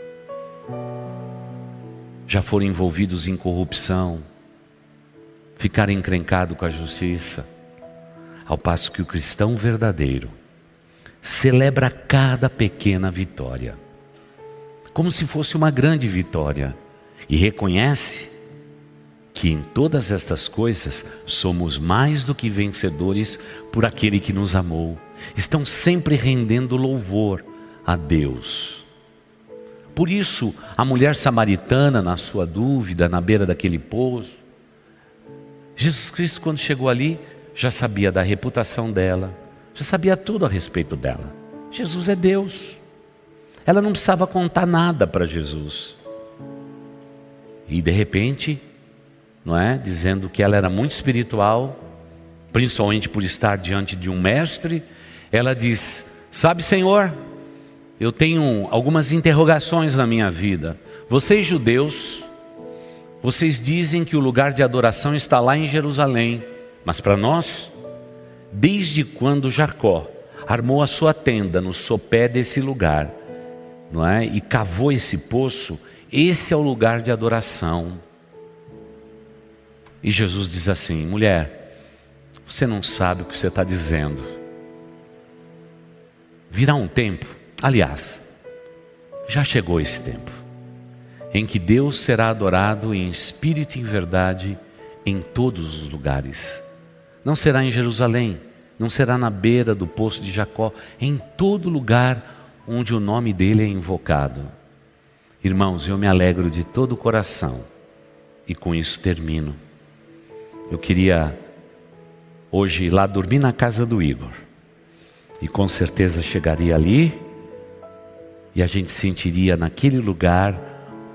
Speaker 2: já foram envolvidos em corrupção, ficaram encrencados com a justiça, ao passo que o cristão verdadeiro celebra cada pequena vitória, como se fosse uma grande vitória, e reconhece que em todas estas coisas somos mais do que vencedores por aquele que nos amou. Estão sempre rendendo louvor a Deus. Por isso, a mulher samaritana, na sua dúvida, na beira daquele poço, Jesus Cristo, quando chegou ali, já sabia da reputação dela, já sabia tudo a respeito dela. Jesus é Deus. Ela não precisava contar nada para Jesus. E de repente, não é? Dizendo que ela era muito espiritual, principalmente por estar diante de um mestre, ela diz: Sabe, Senhor, eu tenho algumas interrogações na minha vida. Vocês judeus, vocês dizem que o lugar de adoração está lá em Jerusalém, mas para nós, desde quando Jacó armou a sua tenda no sopé desse lugar, não é? E cavou esse poço, esse é o lugar de adoração. E Jesus diz assim: mulher, você não sabe o que você está dizendo. Virá um tempo Aliás, já chegou esse tempo em que Deus será adorado em espírito e em verdade em todos os lugares. Não será em Jerusalém, não será na beira do poço de Jacó, em todo lugar onde o nome dele é invocado. Irmãos, eu me alegro de todo o coração e com isso termino. Eu queria hoje ir lá dormir na casa do Igor e com certeza chegaria ali e a gente sentiria naquele lugar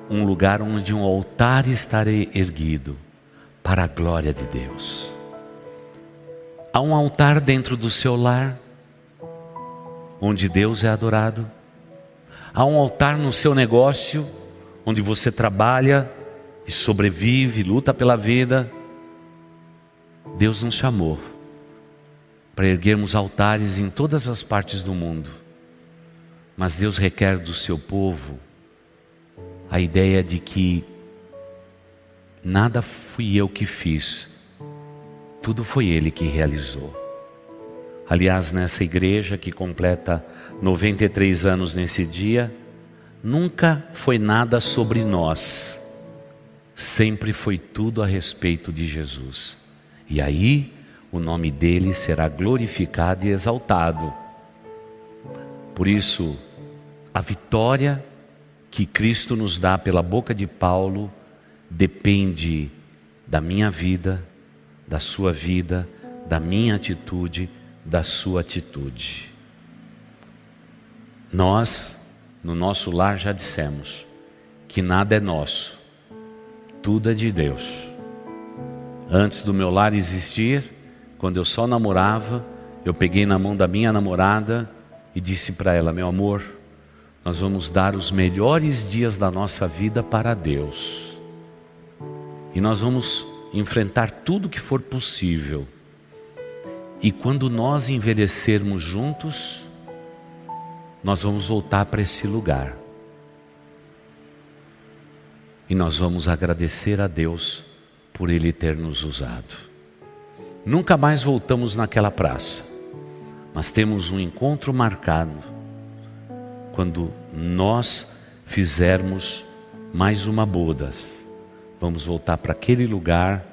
Speaker 2: um lugar onde um altar estaria erguido para a glória de Deus. Há um altar dentro do seu lar, onde Deus é adorado. Há um altar no seu negócio, onde você trabalha e sobrevive, luta pela vida. Deus nos chamou para erguermos altares em todas as partes do mundo mas Deus requer do seu povo a ideia de que nada fui eu que fiz, tudo foi Ele que realizou. Aliás, nessa igreja que completa 93 anos nesse dia, nunca foi nada sobre nós, sempre foi tudo a respeito de Jesus. E aí o nome dele será glorificado e exaltado. Por isso, a vitória que Cristo nos dá pela boca de Paulo depende da minha vida, da sua vida, da minha atitude, da sua atitude. Nós, no nosso lar, já dissemos que nada é nosso, tudo é de Deus. Antes do meu lar existir, quando eu só namorava, eu peguei na mão da minha namorada e disse para ela: Meu amor, nós vamos dar os melhores dias da nossa vida para Deus. E nós vamos enfrentar tudo que for possível. E quando nós envelhecermos juntos, nós vamos voltar para esse lugar. E nós vamos agradecer a Deus por Ele ter nos usado. Nunca mais voltamos naquela praça, mas temos um encontro marcado quando nós fizermos mais uma bodas. Vamos voltar para aquele lugar,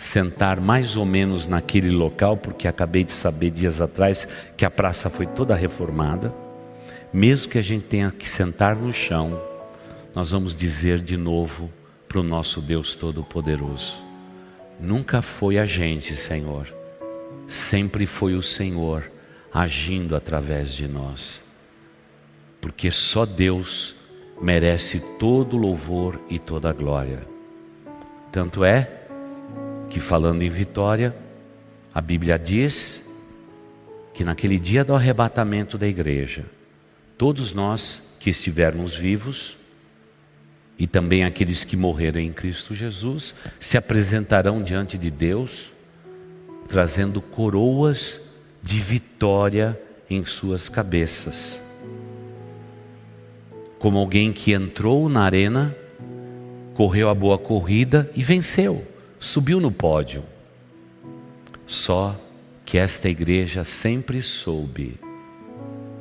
Speaker 2: sentar mais ou menos naquele local, porque acabei de saber dias atrás que a praça foi toda reformada. Mesmo que a gente tenha que sentar no chão, nós vamos dizer de novo para o nosso Deus Todo-Poderoso: Nunca foi a gente, Senhor, sempre foi o Senhor agindo através de nós. Porque só Deus merece todo louvor e toda glória. Tanto é que, falando em vitória, a Bíblia diz que naquele dia do arrebatamento da igreja, todos nós que estivermos vivos, e também aqueles que morreram em Cristo Jesus, se apresentarão diante de Deus, trazendo coroas de vitória em suas cabeças. Como alguém que entrou na arena, correu a boa corrida e venceu, subiu no pódio. Só que esta igreja sempre soube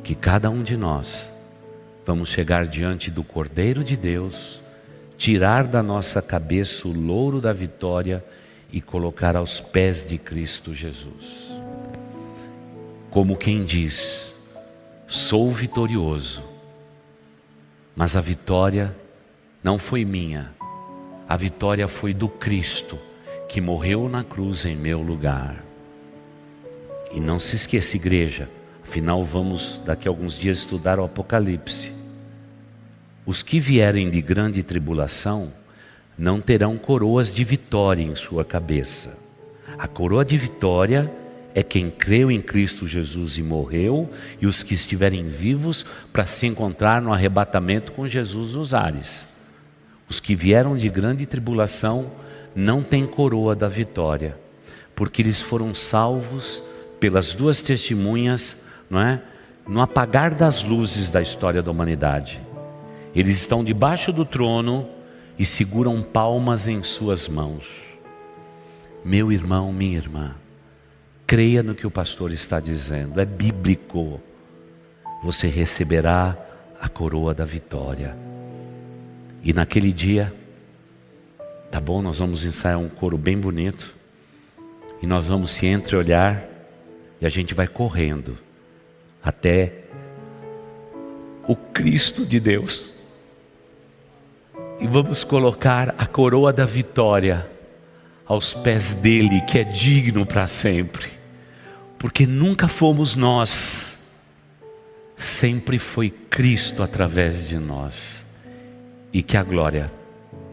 Speaker 2: que cada um de nós vamos chegar diante do Cordeiro de Deus, tirar da nossa cabeça o louro da vitória e colocar aos pés de Cristo Jesus. Como quem diz: sou vitorioso, mas a vitória não foi minha, a vitória foi do Cristo que morreu na cruz em meu lugar. E não se esqueça, igreja, afinal vamos daqui a alguns dias estudar o Apocalipse. Os que vierem de grande tribulação não terão coroas de vitória em sua cabeça. A coroa de vitória é quem creu em Cristo Jesus e morreu, e os que estiverem vivos para se encontrar no arrebatamento com Jesus nos ares. Os que vieram de grande tribulação não têm coroa da vitória, porque eles foram salvos pelas duas testemunhas, não é? No apagar das luzes da história da humanidade. Eles estão debaixo do trono e seguram palmas em suas mãos. Meu irmão, minha irmã, creia no que o pastor está dizendo, é bíblico. Você receberá a coroa da vitória. E naquele dia, tá bom? Nós vamos ensaiar um coro bem bonito. E nós vamos se entreolhar e a gente vai correndo até o Cristo de Deus. E vamos colocar a coroa da vitória aos pés dele, que é digno para sempre. Porque nunca fomos nós, sempre foi Cristo através de nós. E que a glória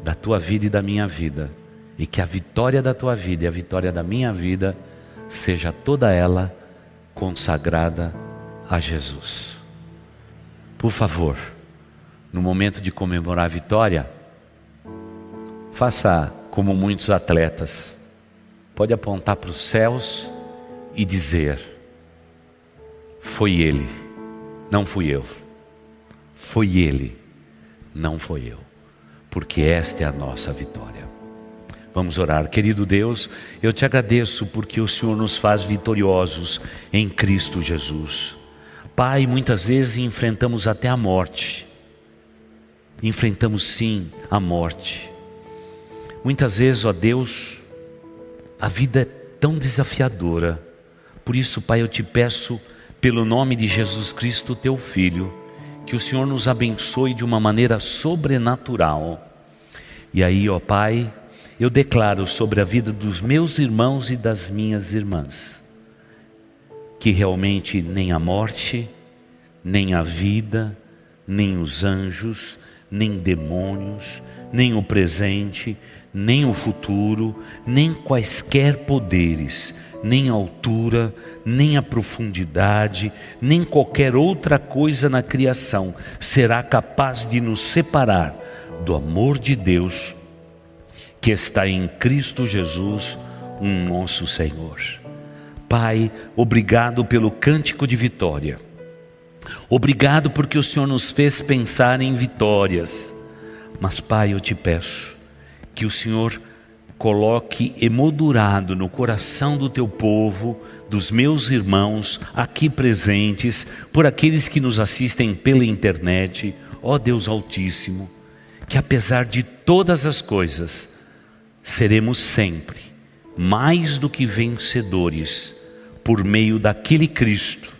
Speaker 2: da tua vida e da minha vida, e que a vitória da tua vida e a vitória da minha vida seja toda ela consagrada a Jesus. Por favor, no momento de comemorar a vitória, faça como muitos atletas, pode apontar para os céus e dizer: Foi Ele, não fui eu. Foi Ele, não foi eu. Porque esta é a nossa vitória. Vamos orar. Querido Deus, eu te agradeço porque o Senhor nos faz vitoriosos em Cristo Jesus. Pai, muitas vezes enfrentamos até a morte. Enfrentamos sim a morte. Muitas vezes, ó Deus, a vida é tão desafiadora. Por isso, Pai, eu te peço, pelo nome de Jesus Cristo, teu Filho, que o Senhor nos abençoe de uma maneira sobrenatural. E aí, ó Pai, eu declaro sobre a vida dos meus irmãos e das minhas irmãs que realmente nem a morte, nem a vida, nem os anjos, nem demônios, nem o presente, nem o futuro, nem quaisquer poderes, nem a altura, nem a profundidade, nem qualquer outra coisa na criação será capaz de nos separar do amor de Deus que está em Cristo Jesus, um nosso Senhor. Pai, obrigado pelo cântico de vitória. Obrigado porque o Senhor nos fez pensar em vitórias. Mas, Pai, eu te peço que o Senhor coloque emoldurado no coração do teu povo, dos meus irmãos aqui presentes, por aqueles que nos assistem pela internet, ó Deus Altíssimo, que apesar de todas as coisas, seremos sempre mais do que vencedores por meio daquele Cristo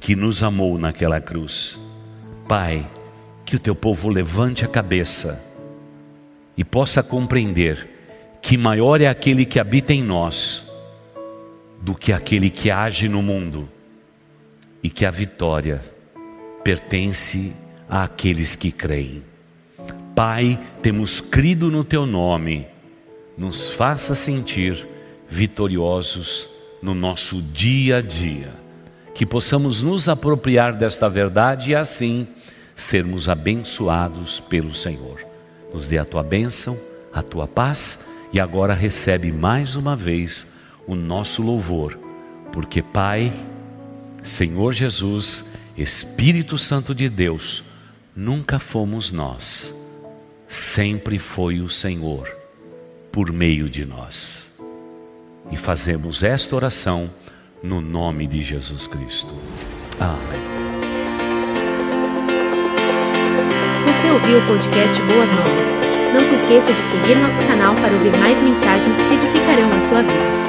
Speaker 2: que nos amou naquela cruz. Pai, que o teu povo levante a cabeça e possa compreender que maior é aquele que habita em nós do que aquele que age no mundo e que a vitória pertence àqueles que creem. Pai, temos crido no teu nome, nos faça sentir vitoriosos no nosso dia a dia, que possamos nos apropriar desta verdade e assim sermos abençoados pelo Senhor. Nos dê a tua bênção, a tua paz e agora recebe mais uma vez o nosso louvor, porque Pai, Senhor Jesus, Espírito Santo de Deus, nunca fomos nós, sempre foi o Senhor por meio de nós. E fazemos esta oração no nome de Jesus Cristo. Amém.
Speaker 1: Você ouviu o podcast Boas Novas? Não se esqueça de seguir nosso canal para ouvir mais mensagens que edificarão a sua vida.